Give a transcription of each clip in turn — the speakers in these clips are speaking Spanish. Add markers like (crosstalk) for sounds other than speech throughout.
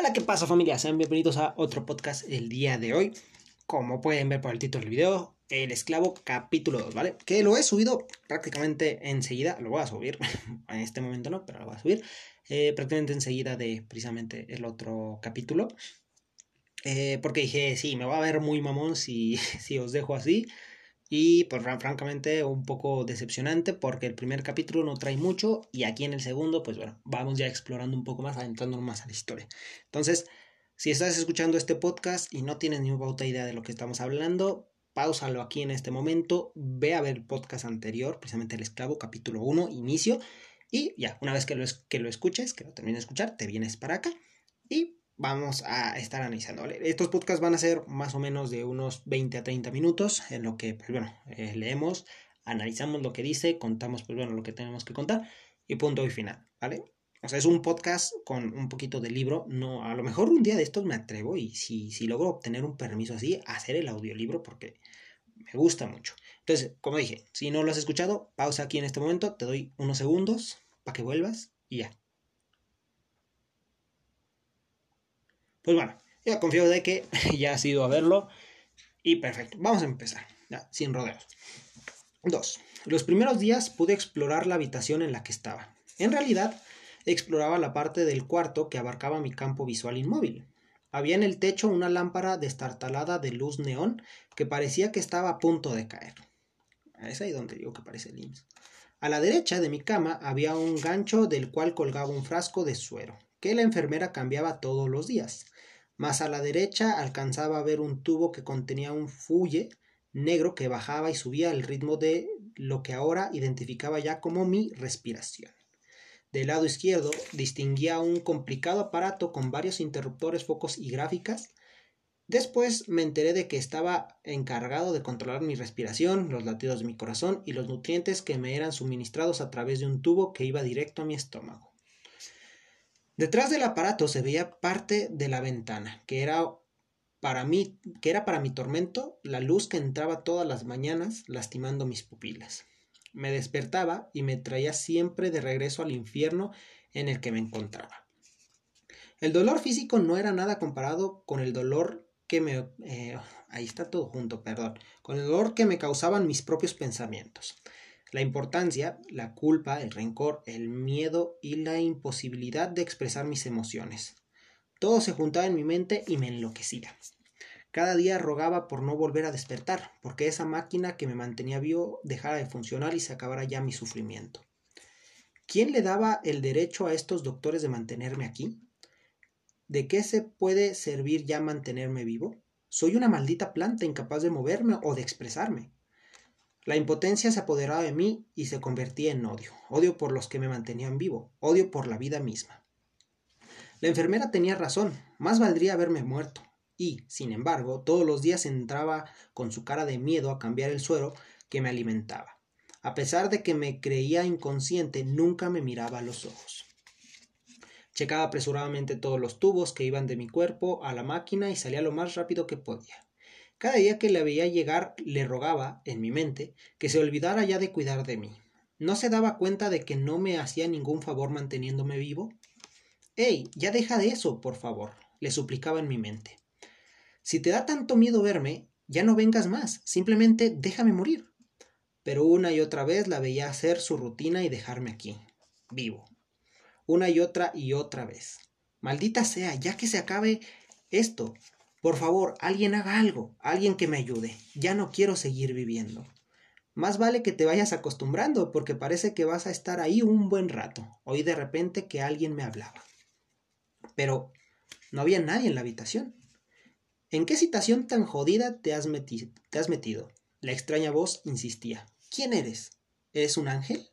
Hola, ¿qué pasa familia? Sean bienvenidos a otro podcast el día de hoy. Como pueden ver por el título del video, El Esclavo capítulo 2, ¿vale? Que lo he subido prácticamente enseguida, lo voy a subir, (laughs) en este momento no, pero lo voy a subir, eh, prácticamente enseguida de precisamente el otro capítulo. Eh, porque dije, sí, me va a ver muy mamón si, (laughs) si os dejo así. Y pues francamente un poco decepcionante porque el primer capítulo no trae mucho y aquí en el segundo pues bueno, vamos ya explorando un poco más, adentrándonos más a la historia. Entonces, si estás escuchando este podcast y no tienes ni puta idea de lo que estamos hablando, pausalo aquí en este momento, ve a ver el podcast anterior, precisamente El Esclavo, capítulo 1, inicio, y ya, una vez que lo, que lo escuches, que lo termines de escuchar, te vienes para acá y vamos a estar analizando. Estos podcasts van a ser más o menos de unos 20 a 30 minutos, en lo que, pues bueno, eh, leemos, analizamos lo que dice, contamos, pues bueno, lo que tenemos que contar y punto y final, ¿vale? O sea, es un podcast con un poquito de libro. No, a lo mejor un día de estos me atrevo y si, si logro obtener un permiso así, hacer el audiolibro porque me gusta mucho. Entonces, como dije, si no lo has escuchado, pausa aquí en este momento, te doy unos segundos para que vuelvas y ya. Pues bueno, ya confío de que (laughs) ya has ido a verlo. Y perfecto, vamos a empezar, ya, sin rodeos. 2. Los primeros días pude explorar la habitación en la que estaba. En realidad, exploraba la parte del cuarto que abarcaba mi campo visual inmóvil. Había en el techo una lámpara destartalada de luz neón que parecía que estaba a punto de caer. Es ahí donde digo que parece el A la derecha de mi cama había un gancho del cual colgaba un frasco de suero, que la enfermera cambiaba todos los días. Más a la derecha alcanzaba a ver un tubo que contenía un fuelle negro que bajaba y subía al ritmo de lo que ahora identificaba ya como mi respiración. Del lado izquierdo distinguía un complicado aparato con varios interruptores, focos y gráficas. Después me enteré de que estaba encargado de controlar mi respiración, los latidos de mi corazón y los nutrientes que me eran suministrados a través de un tubo que iba directo a mi estómago. Detrás del aparato se veía parte de la ventana, que era para mí, que era para mi tormento, la luz que entraba todas las mañanas lastimando mis pupilas. Me despertaba y me traía siempre de regreso al infierno en el que me encontraba. El dolor físico no era nada comparado con el dolor que me... Eh, ahí está todo junto, perdón. Con el dolor que me causaban mis propios pensamientos. La importancia, la culpa, el rencor, el miedo y la imposibilidad de expresar mis emociones. Todo se juntaba en mi mente y me enloquecía. Cada día rogaba por no volver a despertar, porque esa máquina que me mantenía vivo dejara de funcionar y se acabara ya mi sufrimiento. ¿Quién le daba el derecho a estos doctores de mantenerme aquí? ¿De qué se puede servir ya mantenerme vivo? Soy una maldita planta incapaz de moverme o de expresarme. La impotencia se apoderaba de mí y se convertía en odio, odio por los que me mantenían vivo, odio por la vida misma. La enfermera tenía razón, más valdría haberme muerto, y, sin embargo, todos los días entraba con su cara de miedo a cambiar el suero que me alimentaba. A pesar de que me creía inconsciente, nunca me miraba a los ojos. Checaba apresuradamente todos los tubos que iban de mi cuerpo a la máquina y salía lo más rápido que podía. Cada día que le veía llegar le rogaba, en mi mente, que se olvidara ya de cuidar de mí. ¿No se daba cuenta de que no me hacía ningún favor manteniéndome vivo? ¡Ey! Ya deja de eso, por favor, le suplicaba en mi mente. Si te da tanto miedo verme, ya no vengas más, simplemente déjame morir. Pero una y otra vez la veía hacer su rutina y dejarme aquí, vivo. Una y otra y otra vez. Maldita sea, ya que se acabe esto, por favor, alguien haga algo, alguien que me ayude. Ya no quiero seguir viviendo. Más vale que te vayas acostumbrando, porque parece que vas a estar ahí un buen rato. Oí de repente que alguien me hablaba. Pero no había nadie en la habitación. ¿En qué situación tan jodida te has, te has metido? La extraña voz insistía. ¿Quién eres? ¿Eres un ángel?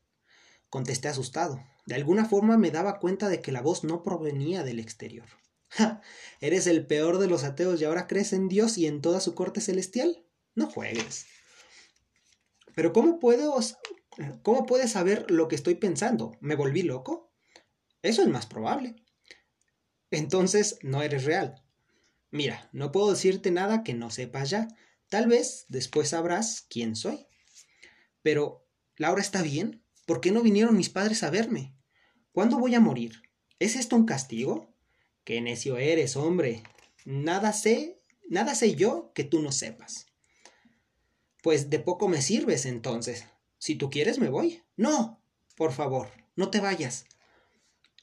Contesté asustado. De alguna forma me daba cuenta de que la voz no provenía del exterior. (laughs) ¿Eres el peor de los ateos y ahora crees en Dios y en toda su corte celestial? No juegues. Pero ¿cómo puedo, cómo puedes saber lo que estoy pensando? ¿Me volví loco? Eso es más probable. Entonces no eres real. Mira, no puedo decirte nada que no sepas ya. Tal vez después sabrás quién soy. Pero, ¿Laura está bien? ¿Por qué no vinieron mis padres a verme? ¿Cuándo voy a morir? ¿Es esto un castigo? Qué necio eres, hombre. Nada sé, nada sé yo que tú no sepas. Pues de poco me sirves entonces. Si tú quieres, me voy. No, por favor, no te vayas.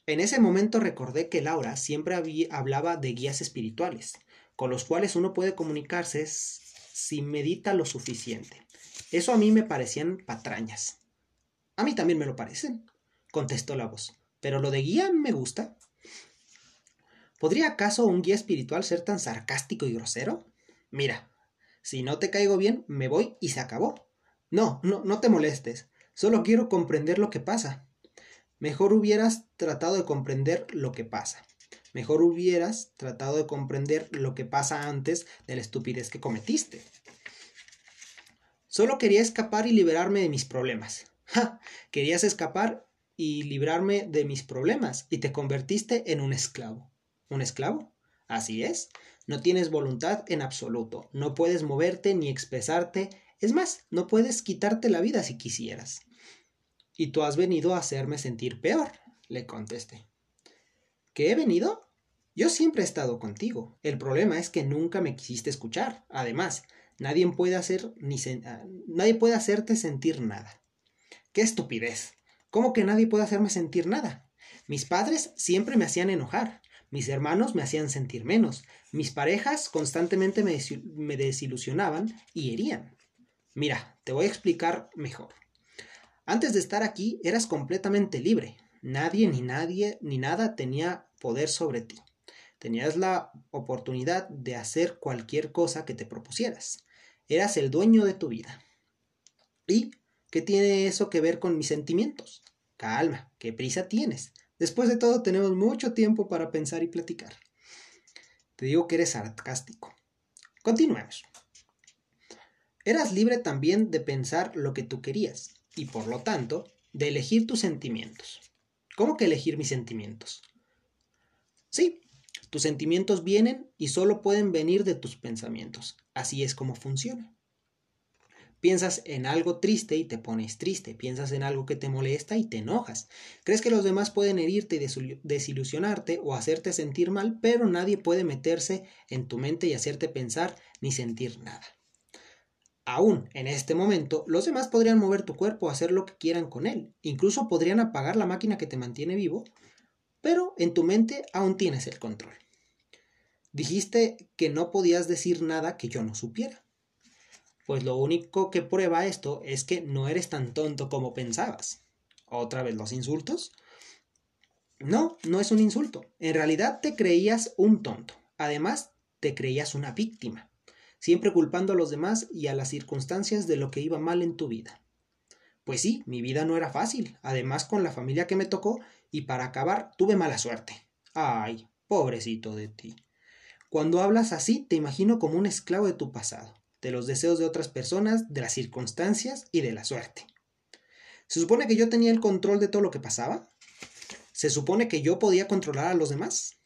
En ese momento recordé que Laura siempre hablaba de guías espirituales, con los cuales uno puede comunicarse si medita lo suficiente. Eso a mí me parecían patrañas. A mí también me lo parecen, contestó la voz. Pero lo de guía me gusta. ¿Podría acaso un guía espiritual ser tan sarcástico y grosero? Mira, si no te caigo bien, me voy y se acabó. No, no, no te molestes. Solo quiero comprender lo que pasa. Mejor hubieras tratado de comprender lo que pasa. Mejor hubieras tratado de comprender lo que pasa antes de la estupidez que cometiste. Solo quería escapar y liberarme de mis problemas. ¡Ja! Querías escapar y librarme de mis problemas y te convertiste en un esclavo. ¿Un esclavo? Así es. No tienes voluntad en absoluto. No puedes moverte ni expresarte. Es más, no puedes quitarte la vida si quisieras. Y tú has venido a hacerme sentir peor, le contesté. ¿Qué he venido? Yo siempre he estado contigo. El problema es que nunca me quisiste escuchar. Además, nadie puede hacer ni ah, nadie puede hacerte sentir nada. ¡Qué estupidez! ¿Cómo que nadie puede hacerme sentir nada? Mis padres siempre me hacían enojar. Mis hermanos me hacían sentir menos. Mis parejas constantemente me, desilusionaban y herían. Mira, te voy a explicar mejor. Antes de estar aquí eras completamente libre. Nadie ni nadie ni nada tenía poder sobre ti. Tenías la oportunidad de hacer cualquier cosa que te propusieras. Eras el dueño de tu vida. ¿Y qué tiene eso que ver con mis sentimientos? Calma, ¿qué prisa tienes? Después de todo, tenemos mucho tiempo para pensar y platicar. Te digo que eres sarcástico. Continuemos. Eras libre también de pensar lo que tú querías y por lo tanto de elegir tus sentimientos. ¿Cómo que elegir mis sentimientos? Sí, tus sentimientos vienen y solo pueden venir de tus pensamientos. Así es como funciona. Piensas en algo triste y te pones triste. Piensas en algo que te molesta y te enojas. Crees que los demás pueden herirte y desilusionarte o hacerte sentir mal, pero nadie puede meterse en tu mente y hacerte pensar ni sentir nada. Aún en este momento, los demás podrían mover tu cuerpo hacer lo que quieran con él. Incluso podrían apagar la máquina que te mantiene vivo, pero en tu mente aún tienes el control. Dijiste que no podías decir nada que yo no supiera. Pues lo único que prueba esto es que no eres tan tonto como pensabas. ¿Otra vez los insultos? No, no es un insulto. En realidad te creías un tonto. Además, te creías una víctima, siempre culpando a los demás y a las circunstancias de lo que iba mal en tu vida. Pues sí, mi vida no era fácil, además con la familia que me tocó, y para acabar tuve mala suerte. Ay, pobrecito de ti. Cuando hablas así, te imagino como un esclavo de tu pasado de los deseos de otras personas, de las circunstancias y de la suerte. ¿Se supone que yo tenía el control de todo lo que pasaba? ¿Se supone que yo podía controlar a los demás?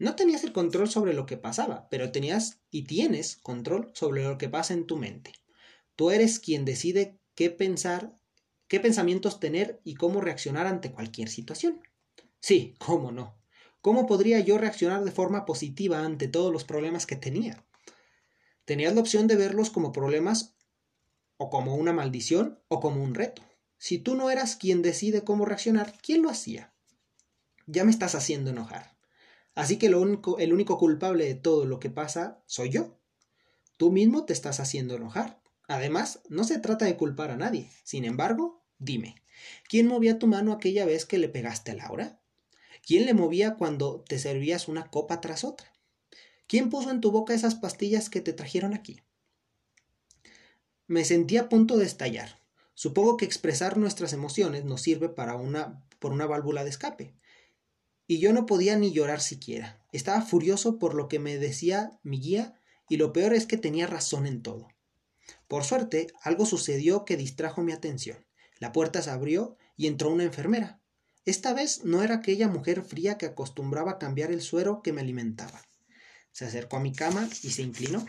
No tenías el control sobre lo que pasaba, pero tenías y tienes control sobre lo que pasa en tu mente. Tú eres quien decide qué pensar, qué pensamientos tener y cómo reaccionar ante cualquier situación. Sí, cómo no. ¿Cómo podría yo reaccionar de forma positiva ante todos los problemas que tenía? Tenías la opción de verlos como problemas o como una maldición o como un reto. Si tú no eras quien decide cómo reaccionar, ¿quién lo hacía? Ya me estás haciendo enojar. Así que el único culpable de todo lo que pasa soy yo. Tú mismo te estás haciendo enojar. Además, no se trata de culpar a nadie. Sin embargo, dime, ¿quién movía tu mano aquella vez que le pegaste a Laura? ¿Quién le movía cuando te servías una copa tras otra? ¿Quién puso en tu boca esas pastillas que te trajeron aquí? Me sentí a punto de estallar. Supongo que expresar nuestras emociones nos sirve para una, por una válvula de escape. Y yo no podía ni llorar siquiera. Estaba furioso por lo que me decía mi guía y lo peor es que tenía razón en todo. Por suerte, algo sucedió que distrajo mi atención. La puerta se abrió y entró una enfermera. Esta vez no era aquella mujer fría que acostumbraba a cambiar el suero que me alimentaba. Se acercó a mi cama y se inclinó.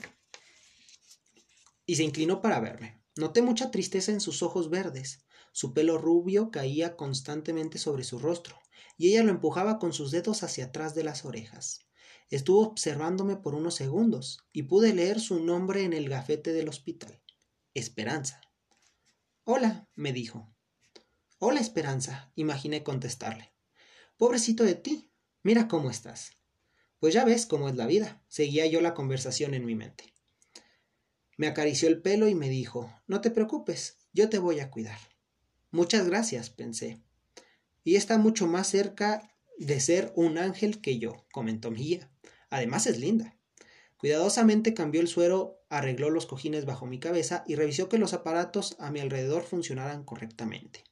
Y se inclinó para verme. Noté mucha tristeza en sus ojos verdes. Su pelo rubio caía constantemente sobre su rostro. y ella lo empujaba con sus dedos hacia atrás de las orejas. Estuvo observándome por unos segundos y pude leer su nombre en el gafete del hospital. Esperanza. Hola, me dijo. Hola, Esperanza, imaginé contestarle. Pobrecito de ti, mira cómo estás. Pues ya ves cómo es la vida, seguía yo la conversación en mi mente. Me acarició el pelo y me dijo, no te preocupes, yo te voy a cuidar. Muchas gracias, pensé. Y está mucho más cerca de ser un ángel que yo, comentó mi guía. Además es linda. Cuidadosamente cambió el suero, arregló los cojines bajo mi cabeza y revisó que los aparatos a mi alrededor funcionaran correctamente.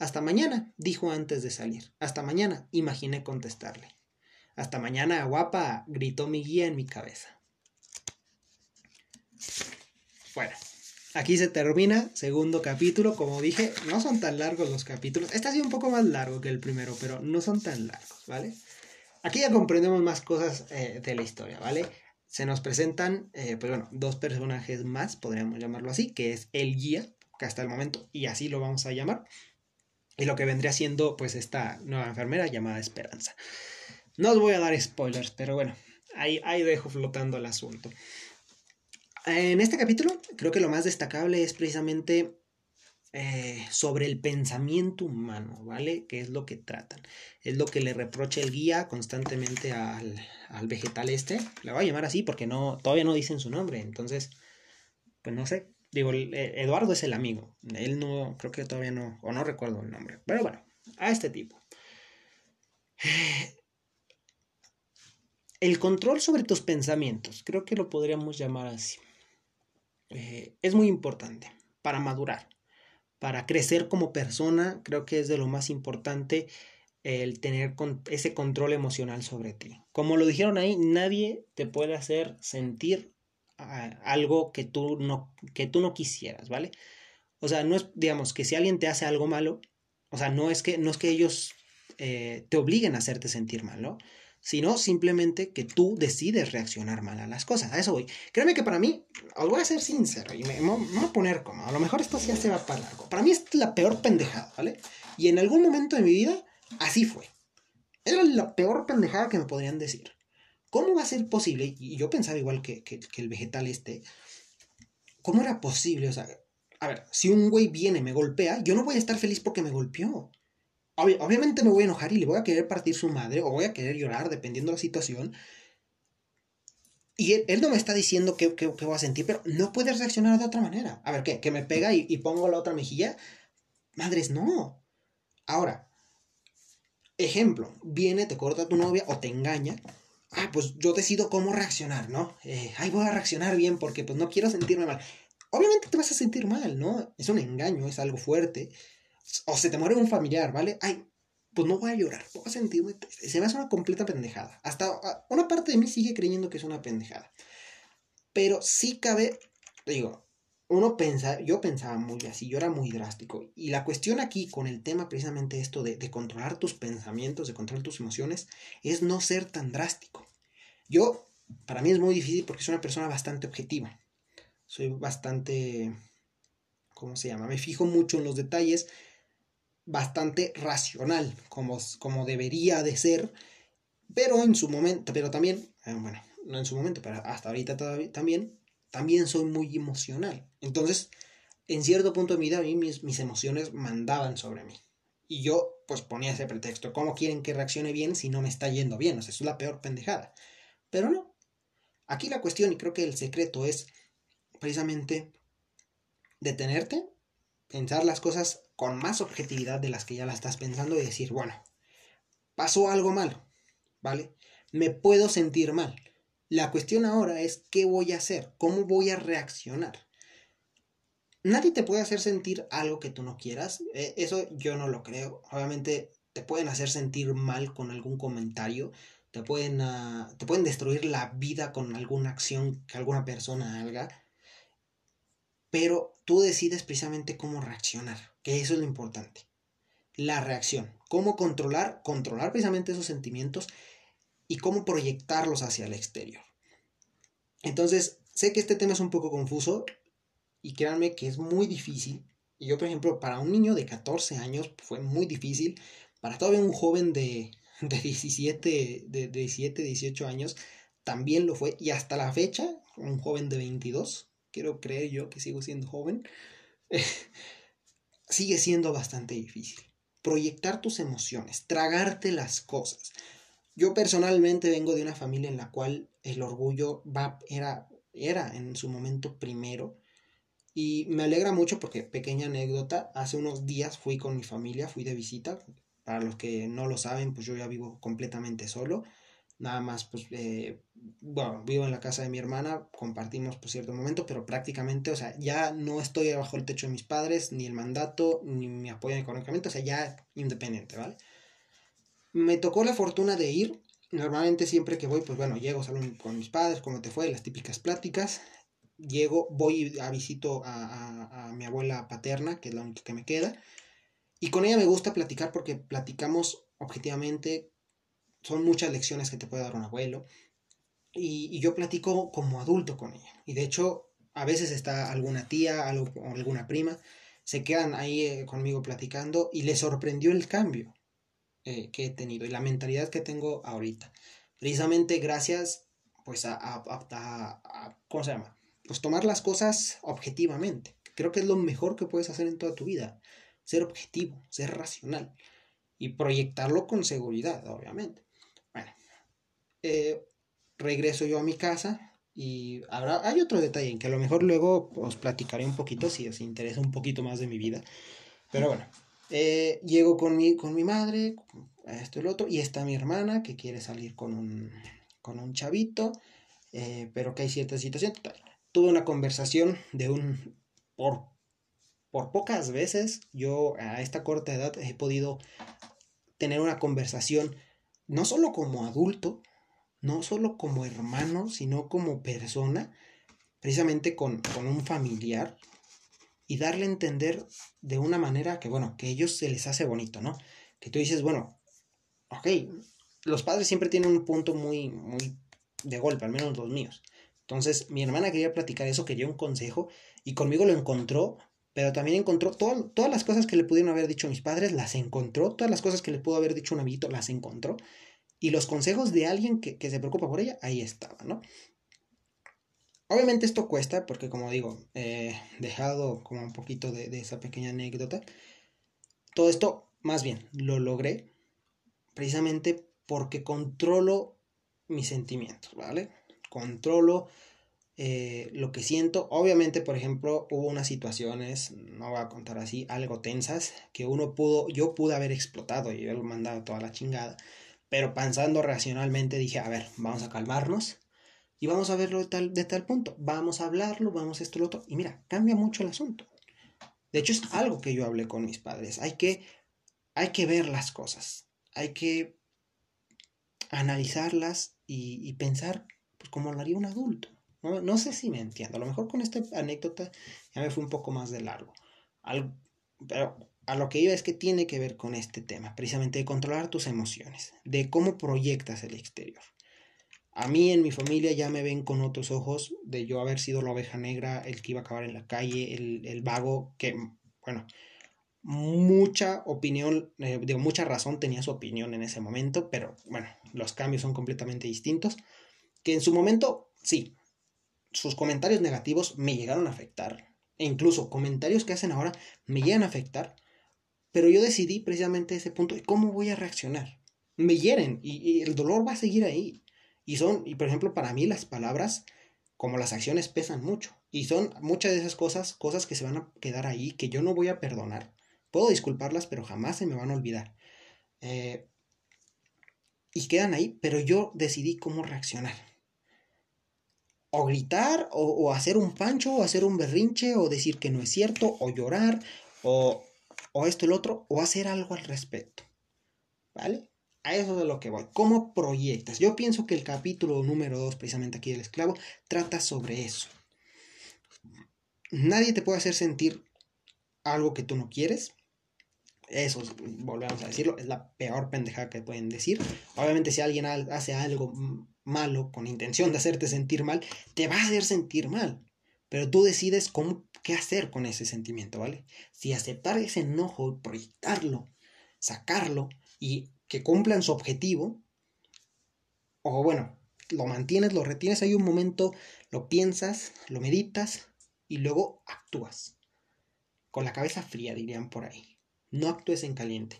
Hasta mañana, dijo antes de salir. Hasta mañana, imaginé contestarle. Hasta mañana, guapa, gritó mi guía en mi cabeza. Bueno, aquí se termina, segundo capítulo. Como dije, no son tan largos los capítulos. Este ha sido un poco más largo que el primero, pero no son tan largos, ¿vale? Aquí ya comprendemos más cosas eh, de la historia, ¿vale? Se nos presentan, eh, pues bueno, dos personajes más, podríamos llamarlo así, que es el guía, que hasta el momento, y así lo vamos a llamar, y lo que vendría siendo, pues, esta nueva enfermera llamada Esperanza. No os voy a dar spoilers, pero bueno, ahí, ahí dejo flotando el asunto. En este capítulo, creo que lo más destacable es precisamente eh, sobre el pensamiento humano, ¿vale? Que es lo que tratan. Es lo que le reprocha el guía constantemente al, vegetal este. Le voy a llamar así porque no, todavía no dicen su nombre. Entonces, pues no sé. Digo, eh, Eduardo es el amigo. Él no, creo que todavía no, o no recuerdo el nombre. Pero bueno, a este tipo. El control sobre tus pensamientos, creo que lo podríamos llamar así. Eh, es muy importante para madurar para crecer como persona, creo que es de lo más importante el tener ese control emocional sobre ti. Como lo dijeron ahí, nadie te puede hacer sentir algo que tú, no, que tú no quisieras, ¿vale? O sea, no es, digamos, que si alguien te hace algo malo, o sea, no es que, no es que ellos eh, te obliguen a hacerte sentir mal, ¿no? Sino simplemente que tú decides reaccionar mal a las cosas. A eso voy. Créeme que para mí, os voy a ser sincero y me, voy a poner como, a lo mejor esto ya se va para largo. Para mí es la peor pendejada, ¿vale? Y en algún momento de mi vida, así fue. Era la peor pendejada que me podrían decir. ¿Cómo va a ser posible? Y yo pensaba igual que, que, que el vegetal este. ¿Cómo era posible? O sea, a ver, si un güey viene y me golpea, yo no voy a estar feliz porque me golpeó obviamente me voy a enojar y le voy a querer partir su madre o voy a querer llorar dependiendo de la situación. Y él, no me está diciendo qué, qué, voy a sentir, pero no puedes reaccionar de otra manera. A ver, ¿qué? ¿Que me pega y, y pongo la otra mejilla? Madres, no. Ahora, ejemplo, viene, te corta tu novia o te engaña. Ah, pues yo decido cómo reaccionar, ¿no? Eh, ay, voy a reaccionar bien porque pues no quiero sentirme mal. Obviamente te vas a sentir mal, ¿no? Es un engaño, es algo fuerte o se te muere un familiar, ¿vale? Ay, pues no voy a llorar, voy a sentirme Se me hace una completa pendejada. Hasta ah, una parte de mí sigue creyendo que es una pendejada. Pero sí cabe, digo, uno pensa, yo pensaba muy así, yo era muy drástico. Y la cuestión aquí con el tema precisamente esto de, de controlar tus pensamientos, de controlar tus emociones, es no ser tan drástico. Yo, para mí es muy difícil porque soy una persona bastante objetiva. Soy bastante, ¿cómo se llama? Me fijo mucho en los detalles bastante racional, como, como debería de ser, pero en su momento, pero también, eh, bueno, no en su momento, pero hasta ahorita todavía, también, también soy muy emocional. Entonces, en cierto punto de mi vida, mis, mis emociones mandaban sobre mí. Y yo, pues ponía ese pretexto, ¿cómo quieren que reaccione bien si no me está yendo bien? O sea, es la peor pendejada. Pero no. Aquí la cuestión, y creo que el secreto es precisamente detenerte, pensar las cosas con más objetividad de las que ya la estás pensando y decir, bueno, pasó algo malo, ¿vale? Me puedo sentir mal. La cuestión ahora es qué voy a hacer, cómo voy a reaccionar. Nadie te puede hacer sentir algo que tú no quieras, e, eso yo no lo creo. Obviamente te pueden hacer sentir mal con algún comentario, te pueden, ah, te pueden destruir la vida con alguna acción que alguna persona haga, pero tú decides precisamente cómo reaccionar que eso es lo importante. La reacción, cómo controlar, controlar precisamente esos sentimientos y cómo proyectarlos hacia el exterior. Entonces, sé que este tema es un poco confuso y créanme que es muy difícil. Y yo, por ejemplo, para un niño de 14 años fue muy difícil para todavía un joven de, de 17, de 17, 18 años, también lo fue. Y hasta la fecha, un joven de 22, quiero creer yo que sigo siendo joven, (laughs) sigue siendo bastante difícil. Proyectar tus emociones, tragarte las cosas. Yo personalmente vengo de una familia en la cual el orgullo va, era, era en su momento primero. Y me alegra mucho porque, pequeña anécdota, hace unos días fui con mi familia, fui de visita. Para los que no lo saben, pues yo ya vivo completamente solo. Nada más, pues, eh, bueno, vivo en la casa de mi hermana, compartimos por cierto momento, pero prácticamente, o sea, ya no estoy bajo el techo de mis padres, ni el mandato, ni me apoyan económicamente, o sea, ya independiente, ¿vale? Me tocó la fortuna de ir, normalmente siempre que voy, pues bueno, llego, salgo con mis padres, cómo te fue, las típicas pláticas, llego, voy a visito a, a mi abuela paterna, que es la única que me queda, y con ella me gusta platicar porque platicamos objetivamente son muchas lecciones que te puede dar un abuelo. Y, yo platico como adulto con ella. Y de hecho, a veces está alguna tía o alguna prima, se quedan ahí eh, conmigo platicando y les sorprendió el cambio eh, que he tenido y la mentalidad que tengo ahorita. Precisamente gracias, pues, a, a, ¿cómo se llama? Pues tomar las cosas objetivamente. Creo que es lo mejor que puedes hacer en toda tu vida. Ser objetivo, ser racional y proyectarlo con seguridad, obviamente. Eh, regreso yo a mi casa y habrá, hay otro detalle en que a lo mejor luego os platicaré un poquito si os interesa un poquito más de mi vida. Pero bueno, eh, llego con mi, con mi madre, esto y lo otro, y está mi hermana que quiere salir con un, con un chavito, eh, pero que hay cierta situación. Tuve una conversación de un... Por, por pocas veces yo a esta corta edad he podido tener una conversación no solo como adulto, no solo como hermano, sino como persona, precisamente con, un familiar, y darle a entender de una manera que, bueno, que a ellos se les hace bonito, ¿no? Que tú dices, bueno, ok, los padres siempre tienen un punto muy, muy de golpe, al menos los míos. Entonces, mi hermana quería platicar eso, quería un consejo, y conmigo lo encontró, pero también encontró todas las cosas que le pudieron haber dicho mis padres, las encontró, todas las cosas que le pudo haber dicho un amiguito, las encontró, y los consejos de alguien que, se preocupa por ella, ahí estaban, ¿no? Obviamente esto cuesta, porque como digo, he dejado como un poquito de, de esa pequeña anécdota. Todo esto, más bien, lo logré precisamente porque controlo mis sentimientos, ¿vale? Controlo eh, lo que siento. Obviamente, por ejemplo, hubo unas situaciones, no voy a contar así, algo tensas, que uno pudo, yo pude haber explotado y haber mandado toda la chingada. Pero pensando racionalmente dije, a ver, vamos a calmarnos y vamos a verlo de tal, de tal punto. Vamos a hablarlo, vamos a esto, lo otro. Y mira, cambia mucho el asunto. De hecho, es algo que yo hablé con mis padres. Hay que, hay que ver las cosas. Hay que analizarlas y, pensar pues, como lo haría un adulto. ¿no? no, sé si me entiendo. A lo mejor con esta anécdota ya me fue un poco más de largo. pero a lo que iba es que tiene que ver con este tema, precisamente de controlar tus emociones, de cómo proyectas el exterior. A mí en mi familia ya me ven con otros ojos de yo haber sido la oveja negra, el que iba a acabar en la calle, el, vago, que, bueno, mucha opinión, eh, digo, mucha razón tenía su opinión en ese momento, pero bueno, los cambios son completamente distintos. Que en su momento, sí, sus comentarios negativos me llegaron a afectar, e incluso comentarios que hacen ahora me llegan a afectar, pero yo decidí precisamente ese punto, ¿cómo voy a reaccionar? Me hieren y, el dolor va a seguir ahí. Y son, y por ejemplo, para mí las palabras, como las acciones, pesan mucho. Y son muchas de esas cosas, cosas que se van a quedar ahí, que yo no voy a perdonar. Puedo disculparlas, pero jamás se me van a olvidar. Eh, y quedan ahí, pero yo decidí cómo reaccionar. O gritar, o, o, hacer un pancho, o hacer un berrinche, o decir que no es cierto, o llorar, o o esto, el otro, o hacer algo al respecto. ¿Vale? A eso es lo que voy. ¿Cómo proyectas? Yo pienso que el capítulo número 2, precisamente aquí del esclavo, trata sobre eso. Nadie te puede hacer sentir algo que tú no quieres. Eso, volvemos a decirlo, es la peor pendejada que pueden decir. Obviamente si alguien hace algo malo con intención de hacerte sentir mal, te va a hacer sentir mal. Pero tú decides cómo qué hacer con ese sentimiento, ¿vale? Si aceptar ese enojo, proyectarlo, sacarlo y que cumplan su objetivo, o bueno, lo mantienes, lo retienes, hay un momento, lo piensas, lo meditas y luego actúas. Con la cabeza fría, dirían por ahí. No actúes en caliente.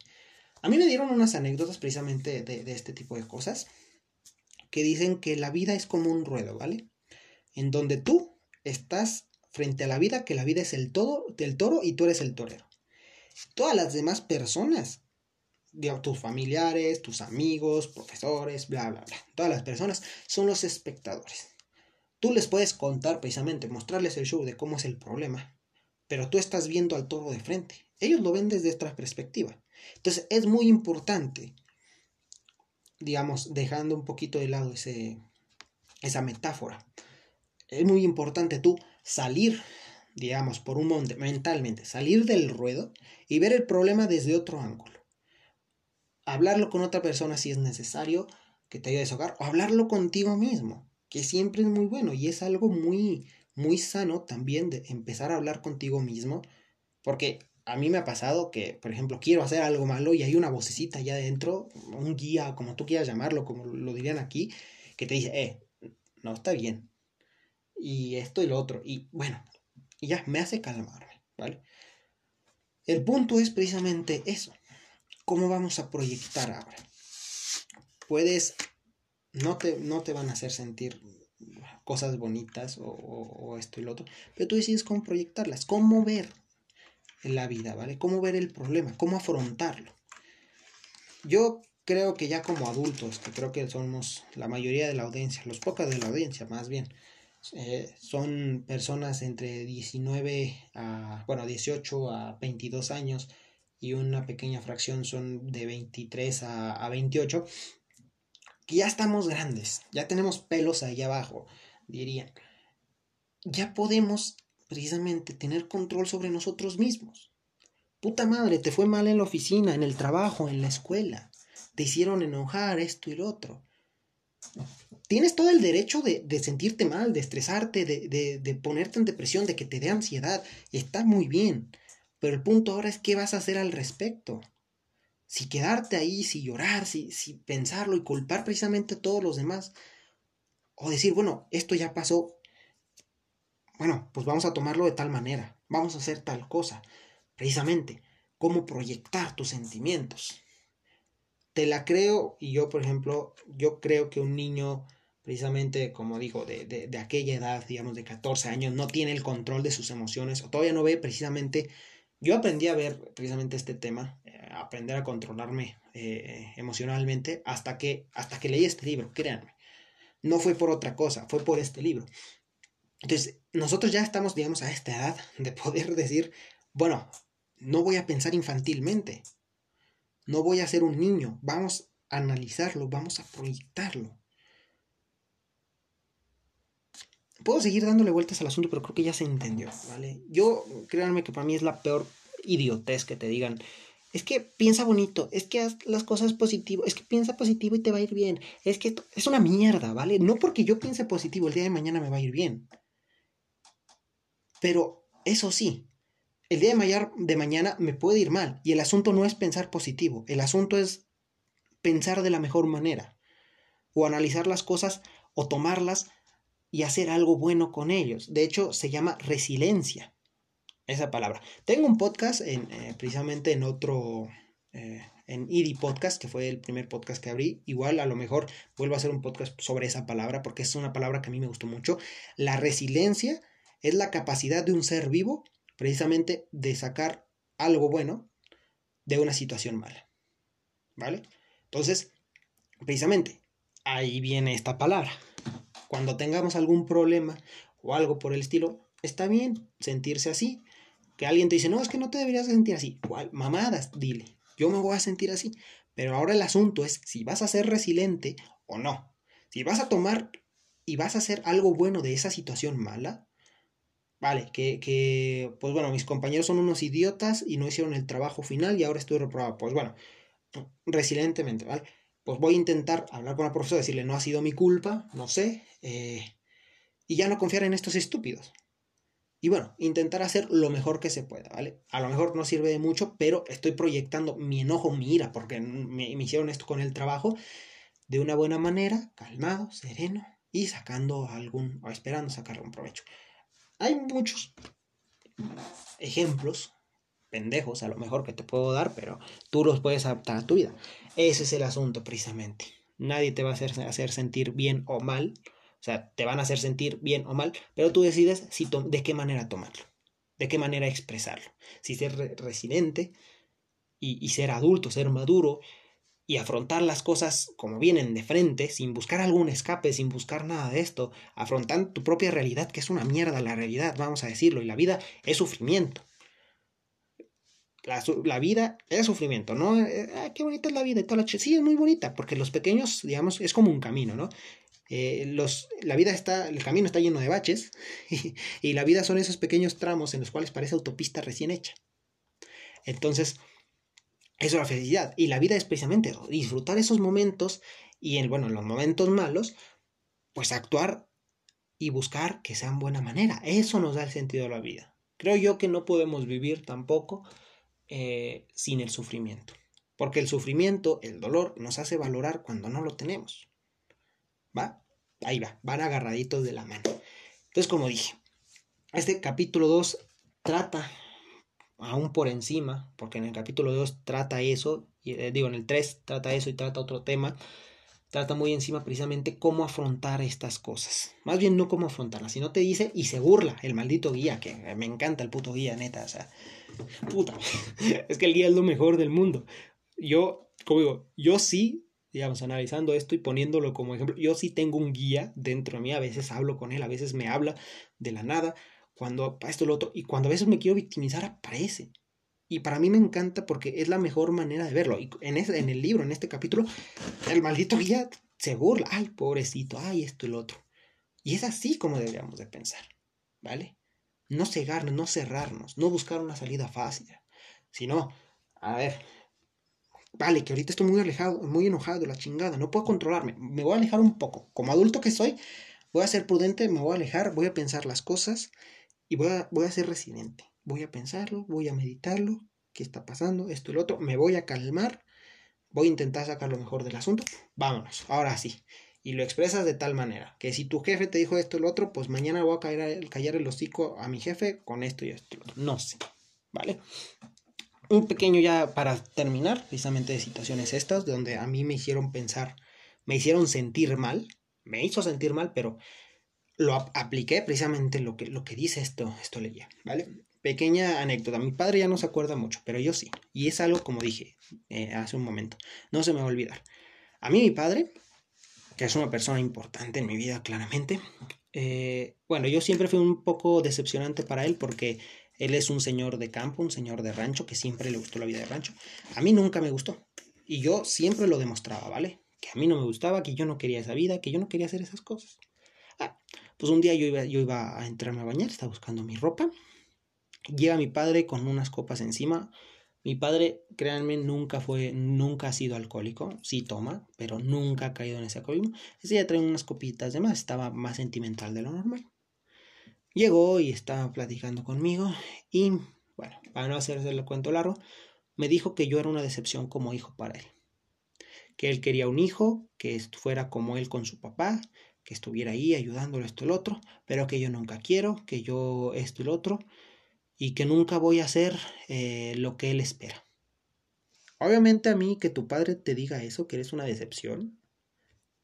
A mí me dieron unas anécdotas precisamente de, este tipo de cosas que dicen que la vida es como un ruedo, ¿vale? En donde tú estás frente a la vida, que la vida es el todo del toro y tú eres el torero. Todas las demás personas tus familiares, tus amigos, profesores, bla, bla, bla. Todas las personas son los espectadores. Tú les puedes contar precisamente, mostrarles el show de cómo es el problema, pero tú estás viendo al toro de frente. Ellos lo ven desde esta perspectiva. Entonces es muy importante, digamos, dejando un poquito de lado ese, esa metáfora, es muy importante tú salir, digamos, por un monte, mentalmente, salir del ruedo y ver el problema desde otro ángulo hablarlo con otra persona si es necesario que te ayude a desahogar o hablarlo contigo mismo, que siempre es muy bueno y es algo muy, muy sano también de empezar a hablar contigo mismo, porque a mí me ha pasado que, por ejemplo, quiero hacer algo malo y hay una vocecita allá adentro, un guía, como tú quieras llamarlo, como lo dirían aquí, que te dice, eh, no está bien. Y esto y lo otro. Y bueno, y ya me hace calmarme, ¿vale? El punto es precisamente eso. ¿Cómo vamos a proyectar ahora? Puedes, no te, no te van a hacer sentir cosas bonitas o, esto y lo otro, pero tú decides cómo proyectarlas, cómo ver la vida, ¿vale? Cómo ver el problema, cómo afrontarlo. Yo creo que ya como adultos, que creo que somos la mayoría de la audiencia, los pocas de la audiencia más bien, eh, son personas entre 19 a, bueno, 18 a 22 años, y una pequeña fracción son de 23 a, 28, que ya estamos grandes, ya tenemos pelos ahí abajo, dirían. Ya podemos precisamente tener control sobre nosotros mismos. Puta madre, te fue mal en la oficina, en el trabajo, en la escuela. Te hicieron enojar esto y lo otro. Tienes todo el derecho de, sentirte mal, de estresarte, de, de, de ponerte en depresión, de que te dé ansiedad. Está muy bien. Pero el punto ahora es qué vas a hacer al respecto. Si quedarte ahí, si llorar, si, si pensarlo y culpar precisamente a todos los demás. O decir, bueno, esto ya pasó. Bueno, pues vamos a tomarlo de tal manera. Vamos a hacer tal cosa. Precisamente, cómo proyectar tus sentimientos. Te la creo y yo, por ejemplo, yo creo que un niño precisamente, como digo, de, de, de, aquella edad, digamos, de 14 años, no tiene el control de sus emociones o todavía no ve precisamente yo aprendí a ver precisamente este tema, eh, aprender a controlarme eh, emocionalmente hasta que, hasta que leí este libro, créanme. No fue por otra cosa, fue por este libro. Entonces, nosotros ya estamos, digamos, a esta edad de poder decir, bueno, no voy a pensar infantilmente, no voy a ser un niño, vamos a analizarlo, vamos a proyectarlo. Puedo seguir dándole vueltas al asunto, pero creo que ya se entendió, ¿vale? Yo, créanme que para mí es la peor idiotez que te digan. Es que piensa bonito, es que haz las cosas positivo, es que piensa positivo y te va a ir bien. Es que es una mierda, ¿vale? No porque yo piense positivo el día de mañana me va a ir bien. Pero eso sí, el día de, mañana me puede ir mal. Y el asunto no es pensar positivo, el asunto es pensar de la mejor manera. O analizar las cosas o tomarlas y hacer algo bueno con ellos. De hecho, se llama resiliencia. Esa palabra. Tengo un podcast en, eh, precisamente en otro, eh, en ID Podcast, que fue el primer podcast que abrí. Igual a lo mejor vuelvo a hacer un podcast sobre esa palabra porque es una palabra que a mí me gustó mucho. La resiliencia es la capacidad de un ser vivo precisamente de sacar algo bueno de una situación mala. ¿Vale? Entonces, precisamente, ahí viene esta palabra cuando tengamos algún problema o algo por el estilo, está bien sentirse así. Que alguien te dice, no, es que no te deberías sentir así. ¿Cuál? Mamadas, dile, yo me voy a sentir así. Pero ahora el asunto es si vas a ser resiliente o no. Si vas a tomar y vas a hacer algo bueno de esa situación mala, vale, que, que, pues bueno, mis compañeros son unos idiotas y no hicieron el trabajo final y ahora estoy reprobado. Pues bueno, resilientemente, ¿vale? pues voy a intentar hablar con la profesora, decirle, no ha sido mi culpa, no sé, eh, y ya no confiar en estos estúpidos. Y bueno, intentar hacer lo mejor que se pueda, ¿vale? A lo mejor no sirve de mucho, pero estoy proyectando mi enojo, mi ira, porque me, me hicieron esto con el trabajo de una buena manera, calmado, sereno y sacando algún, o esperando sacar algún provecho. Hay muchos ejemplos pendejos a lo mejor que te puedo dar, pero tú los puedes adaptar a tu vida. Ese es el asunto precisamente. Nadie te va a hacer, hacer sentir bien o mal, o sea, te van a hacer sentir bien o mal, pero tú decides si de qué manera tomarlo, de qué manera expresarlo. Si ser residente y, y ser adulto, ser maduro, y afrontar las cosas como vienen de frente, sin buscar algún escape, sin buscar nada de esto, afrontando tu propia realidad, que es una mierda la realidad, vamos a decirlo, y la vida es sufrimiento. La, vida es sufrimiento, ¿no? Eh, ah, qué bonita es la vida y toda la Sí, es muy bonita, porque los pequeños, digamos, es como un camino, ¿no? Eh, los, la vida está, el camino está lleno de baches (laughs) y la vida son esos pequeños tramos en los cuales parece autopista recién hecha. Entonces, eso es la felicidad. Y la vida es precisamente disfrutar esos momentos y, en, bueno, en los momentos malos, pues actuar y buscar que sean buena manera. Eso nos da el sentido de la vida. Creo yo que no podemos vivir tampoco eh, sin el sufrimiento. Porque el sufrimiento, el dolor, nos hace valorar cuando no lo tenemos. ¿Va? Ahí va, van agarraditos de la mano. Entonces, como dije, este capítulo 2 trata aún por encima, porque en el capítulo 2 trata eso, y, eh, digo, en el 3 trata eso y trata otro tema, trata muy encima precisamente cómo afrontar estas cosas. Más bien no cómo afrontarlas, sino te dice y se burla el maldito guía, que me encanta el puto guía, neta, o sea, puta, (laughs) es que el guía es lo mejor del mundo. Yo, como digo, yo sí, digamos, analizando esto y poniéndolo como ejemplo, yo sí tengo un guía dentro de mí, a veces hablo con él, a veces me habla de la nada, cuando esto lo otro, y cuando a veces me quiero victimizar aparece. Y para mí me encanta porque es la mejor manera de verlo. Y en, en el libro, en este capítulo, el maldito guía se burla. Ay, pobrecito, ay, esto y lo otro. Y es así como deberíamos de pensar, ¿vale? No cegarnos, no cerrarnos, no buscar una salida fácil, sino, a ver, vale, que ahorita estoy muy alejado, muy enojado la chingada, no puedo controlarme, me voy a alejar un poco. Como adulto que soy, voy a ser prudente, me voy a alejar, voy a pensar las cosas y voy a, voy a ser residente. Voy a pensarlo, voy a meditarlo, qué está pasando, esto y lo otro, me voy a calmar, voy a intentar sacar lo mejor del asunto, vámonos, ahora sí. Y lo expresas de tal manera que si tu jefe te dijo esto y lo otro, pues mañana voy a caer, callar el hocico a mi jefe con esto y esto. No sé, ¿vale? Un pequeño ya para terminar, precisamente de situaciones estas, donde a mí me hicieron pensar, me hicieron sentir mal, me hizo sentir mal, pero lo apliqué precisamente lo que, lo que dice esto, esto leía, ¿vale? Pequeña anécdota, mi padre ya no se acuerda mucho, pero yo sí, y es algo como dije eh, hace un momento, no se me va a olvidar. A mí mi padre, que es una persona importante en mi vida claramente, eh, bueno, yo siempre fui un poco decepcionante para él porque él es un señor de campo, un señor de rancho, que siempre le gustó la vida de rancho. A mí nunca me gustó, y yo siempre lo demostraba, ¿vale? Que a mí no me gustaba, que yo no quería esa vida, que yo no quería hacer esas cosas. Pues un día yo iba, yo iba a entrarme a bañar, estaba buscando mi ropa. Llega mi padre con unas copas encima. Mi padre, créanme, nunca fue, nunca ha sido alcohólico. Sí toma, pero nunca ha caído en ese alcoholismo. Ese día trae unas copitas de más, estaba más sentimental de lo normal. Llegó y estaba platicando conmigo y, bueno, para no hacerse el cuento largo, me dijo que yo era una decepción como hijo para él. Que él quería un hijo que fuera como él con su papá, que estuviera ahí ayudándolo esto y otro, pero que yo nunca quiero, que yo esto y otro, y que nunca voy a hacer eh, lo que él espera. Obviamente a mí que tu padre te diga eso, que eres una decepción,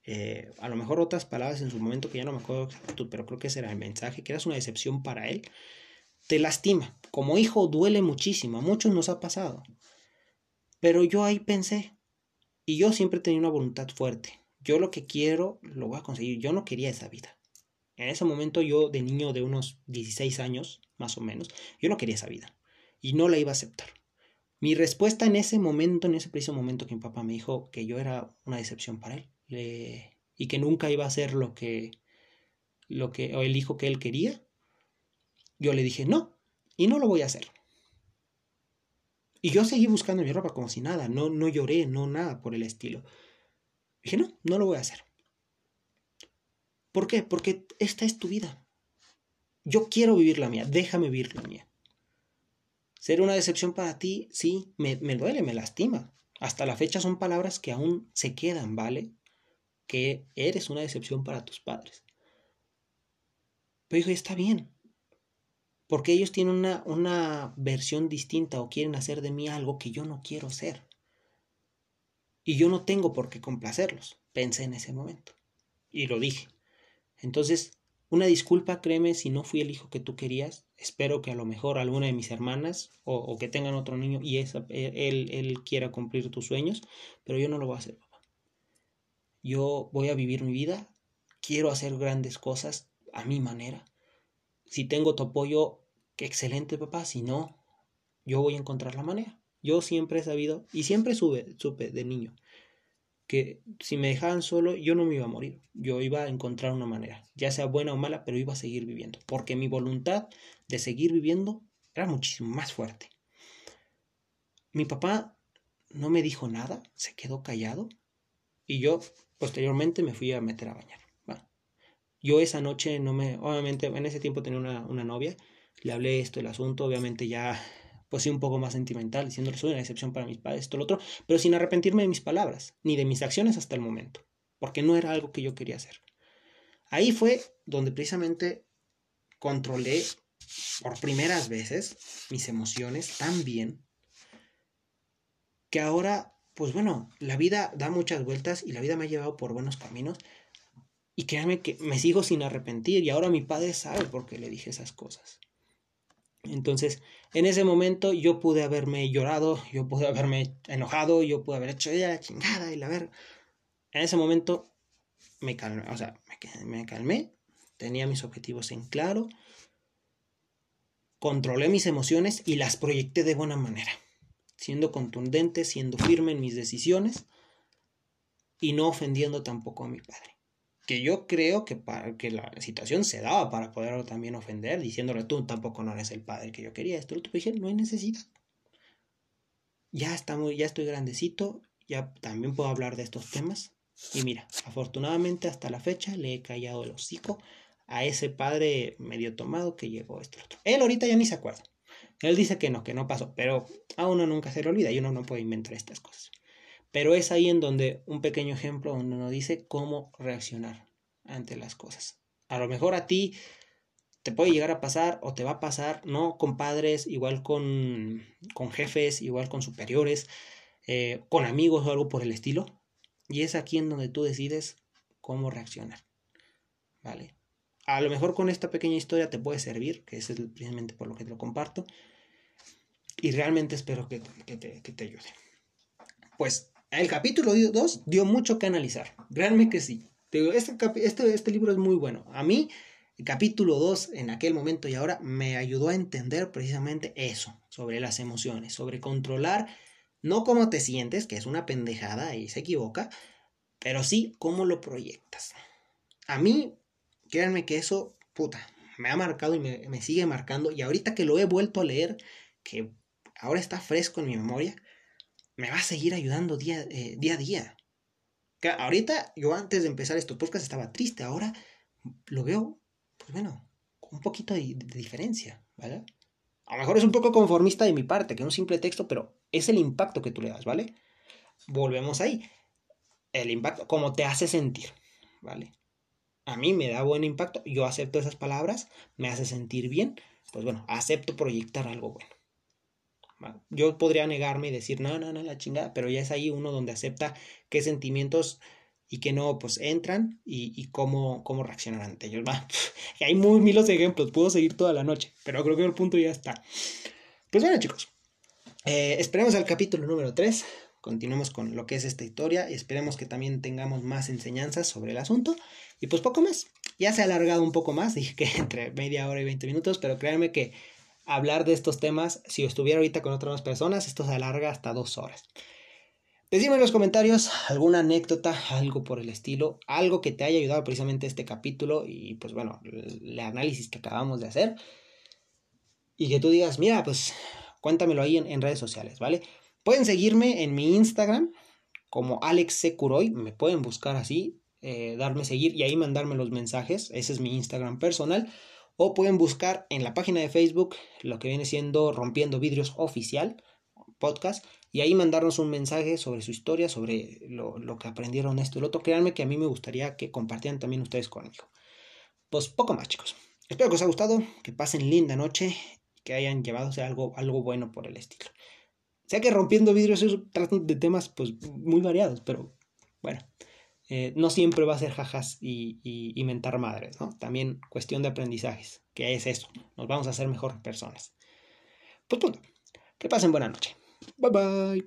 eh, a lo mejor otras palabras en su momento que ya no me acuerdo pero creo que ese era el mensaje, que eras una decepción para él, te lastima. Como hijo duele muchísimo, a muchos nos ha pasado. Pero yo ahí pensé, y yo siempre tenía una voluntad fuerte yo lo que quiero lo voy a conseguir. Yo no quería esa vida. En ese momento yo, de niño de unos 16 años, más o menos, yo no quería esa vida. Y no la iba a aceptar. Mi respuesta en ese momento, en ese preciso momento que mi papá me dijo que yo era una decepción para él y que nunca iba a hacer lo que, lo que, o el hijo que él quería, yo le dije no, y no lo voy a hacer. Y yo seguí buscando mi ropa como si nada, no, no lloré, no nada por el estilo. Dije, no, no lo voy a hacer. ¿Por qué? Porque esta es tu vida. Yo quiero vivir la mía, déjame vivir la mía. Ser una decepción para ti, sí, me, me duele, me lastima. Hasta la fecha son palabras que aún se quedan, ¿vale? Que eres una decepción para tus padres. Pero dijo, está bien. Porque ellos tienen una, una versión distinta o quieren hacer de mí algo que yo no quiero ser. Y yo no tengo por qué complacerlos, pensé en ese momento. Y lo dije. Entonces, una disculpa, créeme, si no fui el hijo que tú querías. Espero que a lo mejor alguna de mis hermanas o, que tengan otro niño y esa, e, él, él quiera cumplir tus sueños, pero yo no lo voy a hacer, papá. Yo voy a vivir mi vida, quiero hacer grandes cosas a mi manera. Si tengo tu apoyo, excelente, papá. Si no, yo voy a encontrar la manera. Yo siempre he sabido y siempre sube, supe de niño que si me dejaban solo yo no me iba a morir, yo iba a encontrar una manera, ya sea buena o mala, pero iba a seguir viviendo, porque mi voluntad de seguir viviendo era muchísimo más fuerte. Mi papá no me dijo nada, se quedó callado y yo posteriormente me fui a meter a bañar. yo esa noche no me, obviamente en ese tiempo tenía una, una novia, le hablé esto, el asunto, obviamente ya pues sí, un poco más sentimental, diciéndole soy una excepción para mis padres, esto, lo otro, pero sin arrepentirme de mis palabras, ni de mis acciones hasta el momento, porque no era algo que yo quería hacer. Ahí fue donde precisamente controlé por primeras veces mis emociones tan bien que ahora, pues bueno, la vida da muchas vueltas y la vida me ha llevado por buenos caminos. Y créanme que me sigo sin arrepentir y ahora mi padre sabe por qué le dije esas cosas. Entonces, en ese momento yo pude haberme llorado, yo pude haberme enojado, yo pude haber hecho ya la chingada y la ver. En ese momento me calmé, o sea, me, me calmé, tenía mis objetivos en claro, controlé mis emociones y las proyecté de buena manera, siendo contundente, siendo firme en mis decisiones y no ofendiendo tampoco a mi padre que yo creo que, para, que la situación se daba para poderlo también ofender, diciéndole tú tampoco no eres el padre que yo quería. Esto lo dije, no hay necesidad. Ya, estamos, ya estoy grandecito, ya también puedo hablar de estos temas. Y mira, afortunadamente hasta la fecha le he callado el hocico a ese padre medio tomado que llegó esto otro. Él ahorita ya ni se acuerda. Él dice que no, que no pasó, pero a uno nunca se le olvida y uno no puede inventar estas cosas. Pero es ahí en donde un pequeño ejemplo donde uno dice cómo reaccionar ante las cosas. A lo mejor a ti te puede llegar a pasar o te va a pasar, no con padres, igual con, con jefes, igual con superiores, eh, con amigos o algo por el estilo. Y es aquí en donde tú decides cómo reaccionar. ¿Vale? A lo mejor con esta pequeña historia te puede servir, que es precisamente por lo que te lo comparto. Y realmente espero que, que, te, que te ayude. Pues el capítulo 2 dio mucho que analizar. Créanme que sí. Este, este, este libro es muy bueno. A mí, el capítulo 2, en aquel momento y ahora, me ayudó a entender precisamente eso, sobre las emociones, sobre controlar no cómo te sientes, que es una pendejada y se equivoca, pero sí cómo lo proyectas. A mí, créanme que eso, puta, me ha marcado y me, me sigue marcando. Y ahorita que lo he vuelto a leer, que ahora está fresco en mi memoria, me va a seguir ayudando día, eh, día a día. Que ahorita, yo antes de empezar estos podcast estaba triste, ahora lo veo, pues bueno, un poquito de, diferencia, ¿vale? A lo mejor es un poco conformista de mi parte, que es un simple texto, pero es el impacto que tú le das, ¿vale? Volvemos ahí. El impacto, como te hace sentir, ¿vale? A mí me da buen impacto, yo acepto esas palabras, me hace sentir bien, pues bueno, acepto proyectar algo bueno. Yo podría negarme y decir, no, no, no, la chingada, pero ya es ahí uno donde acepta qué sentimientos y qué no, pues entran y, cómo, cómo reaccionan ante ellos. (laughs) hay muy miles de ejemplos, puedo seguir toda la noche, pero creo que el punto ya está. Pues bueno, chicos, eh, esperemos al capítulo número 3. Continuemos con lo que es esta historia y esperemos que también tengamos más enseñanzas sobre el asunto. Y pues poco más. Ya se ha alargado un poco más, (laughs) dije que entre media hora y 20 minutos, pero créanme que hablar de estos temas, si estuviera ahorita con otras personas, esto se alarga hasta dos horas. Decime en los comentarios alguna anécdota, algo por el estilo, algo que te haya ayudado precisamente este capítulo y pues bueno, el análisis que acabamos de hacer. Y que tú digas, mira, pues cuéntamelo ahí en, redes sociales, ¿vale? Pueden seguirme en mi Instagram como Alex Securoy, me pueden buscar así, eh, darme seguir y ahí mandarme los mensajes, ese es mi Instagram personal o pueden buscar en la página de Facebook lo que viene siendo Rompiendo Vidrios Oficial podcast y ahí mandarnos un mensaje sobre su historia, sobre lo, lo que aprendieron esto y lo otro. Créanme que a mí me gustaría que compartieran también ustedes conmigo. Pues poco más, chicos. Espero que os haya gustado, que pasen linda noche, que hayan llevado algo, algo bueno por el estilo. Sé que rompiendo vidrios tratan de temas pues muy variados, pero bueno, eh, no siempre va a ser jajas y, y, mentar madres, ¿no? También cuestión de aprendizajes, que es eso, nos vamos a hacer mejor personas. Pues punto, que pasen buena noche. Bye bye.